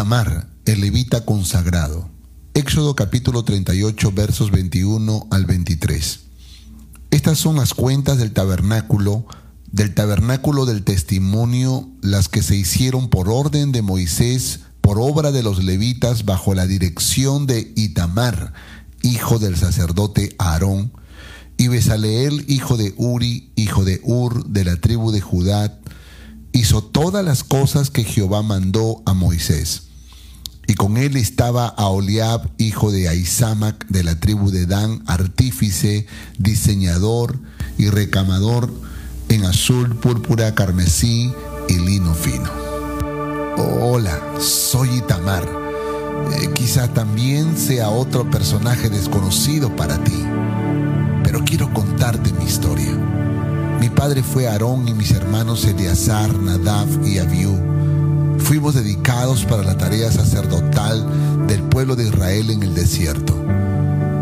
Itamar, el levita consagrado. Éxodo capítulo 38 versos 21 al 23. Estas son las cuentas del tabernáculo, del tabernáculo del testimonio, las que se hicieron por orden de Moisés, por obra de los levitas, bajo la dirección de Itamar, hijo del sacerdote Aarón, y Besaleel, hijo de Uri, hijo de Ur, de la tribu de Judá, hizo todas las cosas que Jehová mandó a Moisés. Y con él estaba Aholiab, hijo de Aizamac, de la tribu de Dan, artífice, diseñador y recamador en azul, púrpura, carmesí y lino fino. hola, soy Itamar. Eh, quizá también sea otro personaje desconocido para ti, pero quiero contarte mi historia. Mi padre fue Aarón y mis hermanos Eleazar, Nadab y Abiú. Fuimos dedicados para la tarea sacerdotal del pueblo de Israel en el desierto.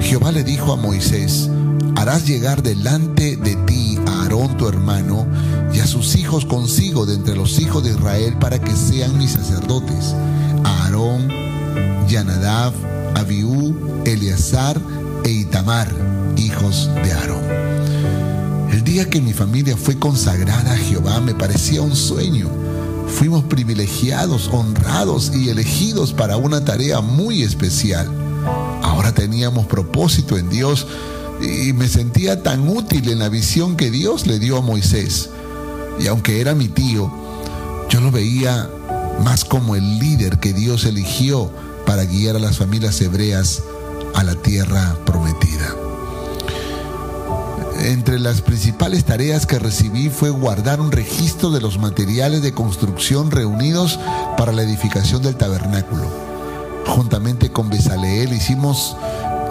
Jehová le dijo a Moisés, harás llegar delante de ti a Aarón tu hermano y a sus hijos consigo de entre los hijos de Israel para que sean mis sacerdotes. A Aarón, Yanadab, Abiú, Eleazar e Itamar, hijos de Aarón. El día que mi familia fue consagrada a Jehová me parecía un sueño. Fuimos privilegiados, honrados y elegidos para una tarea muy especial. Ahora teníamos propósito en Dios y me sentía tan útil en la visión que Dios le dio a Moisés. Y aunque era mi tío, yo lo veía más como el líder que Dios eligió para guiar a las familias hebreas a la tierra prometida entre las principales tareas que recibí fue guardar un registro de los materiales de construcción reunidos para la edificación del tabernáculo. Juntamente con Besaleel hicimos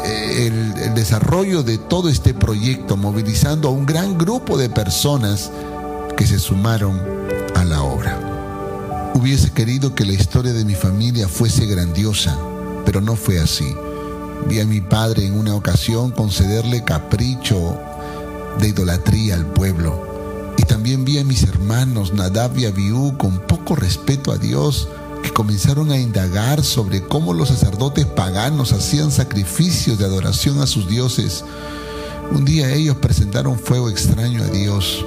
eh, el, el, desarrollo de todo este proyecto, movilizando a un gran grupo de personas que se sumaron a la obra. Hubiese querido que la historia de mi familia fuese grandiosa, pero no fue así. Vi a mi padre en una ocasión concederle capricho de idolatría al pueblo. Y también vi a mis hermanos Nadab y Abiú con poco respeto a Dios que comenzaron a indagar sobre cómo los sacerdotes paganos hacían sacrificios de adoración a sus dioses. Un día ellos presentaron fuego extraño a Dios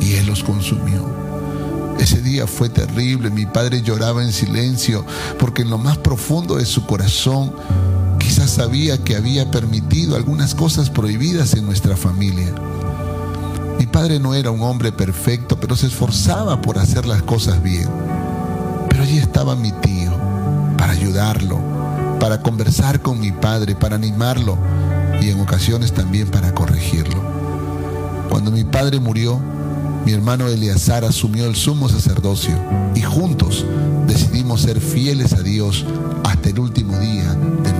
y Él los consumió. Ese día fue terrible, mi padre lloraba en silencio porque en lo más profundo de su corazón Quizás sabía que había permitido algunas cosas prohibidas en nuestra familia. Mi padre no era un hombre perfecto, pero se esforzaba por hacer las cosas bien. Pero allí estaba mi tío para ayudarlo, para conversar con mi padre, para animarlo y en ocasiones también para corregirlo. Cuando mi padre murió, mi hermano Eleazar asumió el sumo sacerdocio y juntos decidimos ser fieles a Dios hasta el último día de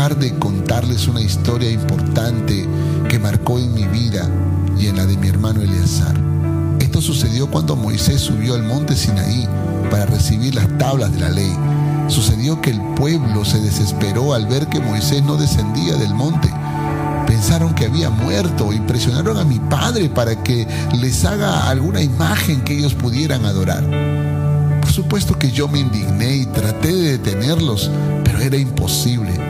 dejar de contarles una historia importante que marcó en mi vida y en la de mi hermano Eleazar. Esto sucedió cuando Moisés subió al monte Sinaí para recibir las tablas de la ley. Sucedió que el pueblo se desesperó al ver que Moisés no descendía del monte pensaron que había muerto y presionaron a mi padre para que les haga alguna imagen que ellos pudieran adorar. Por supuesto que yo me indigné y traté de detenerlos, pero era imposible.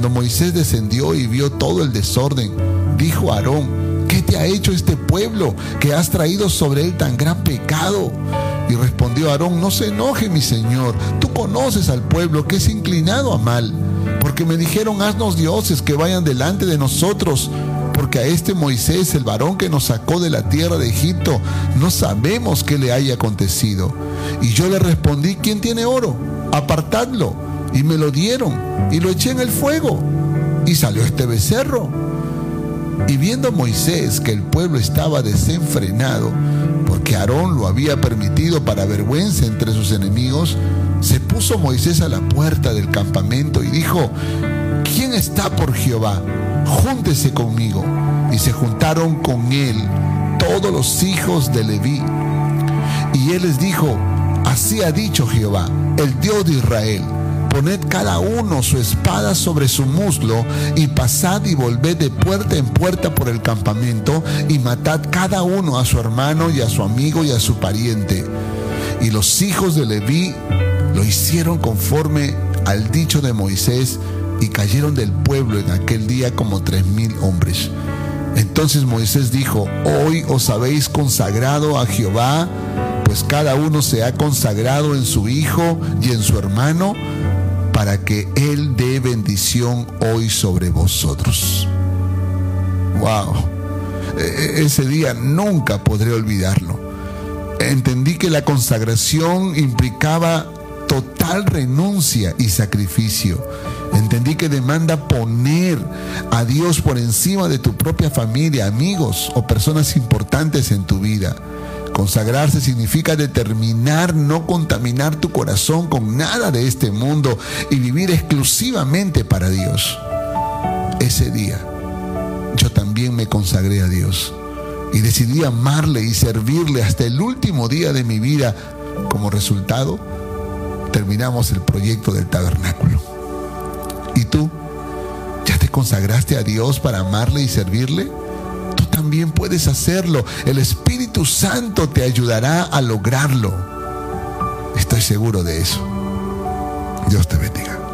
Cuando Moisés descendió y vio todo el desorden, dijo Aarón, ¿qué te ha hecho este pueblo que has traído sobre él tan gran pecado? Y respondió Aarón, no se enoje mi señor, tú conoces al pueblo que es inclinado a mal, porque me dijeron, haznos dioses que vayan delante de nosotros, porque a este Moisés, el varón que nos sacó de la tierra de Egipto, no sabemos qué le haya acontecido. Y yo le respondí, ¿quién tiene oro? Apartadlo. Y me lo dieron, y lo eché en el fuego, y salió este becerro. Y viendo Moisés que el pueblo estaba desenfrenado, porque Aarón lo había permitido para vergüenza entre sus enemigos, se puso Moisés a la puerta del campamento y dijo, ¿quién está por Jehová? Júntese conmigo. Y se juntaron con él todos los hijos de Leví. Y él les dijo, así ha dicho Jehová, el Dios de Israel poned cada uno su espada sobre su muslo y pasad y volved de puerta en puerta por el campamento y matad cada uno a su hermano y a su amigo y a su pariente. Y los hijos de Leví lo hicieron conforme al dicho de Moisés y cayeron del pueblo en aquel día como tres mil hombres. Entonces Moisés dijo, hoy os habéis consagrado a Jehová, pues cada uno se ha consagrado en su hijo y en su hermano, para que Él dé bendición hoy sobre vosotros. Wow, e, e, ese día nunca podré olvidarlo. Entendí que la consagración implicaba total renuncia y sacrificio. Entendí que demanda poner a Dios por encima de tu propia familia, amigos o personas importantes en tu vida. Consagrarse significa determinar no contaminar tu corazón con nada de este mundo y vivir exclusivamente para Dios. Ese día yo también me consagré a Dios y decidí amarle y servirle hasta el último día de mi vida. Como resultado, terminamos el proyecto del tabernáculo. ¿Y tú? ¿Ya te consagraste a Dios para amarle y servirle? También puedes hacerlo. El Espíritu Santo te ayudará a lograrlo. Estoy seguro de eso. Dios te bendiga.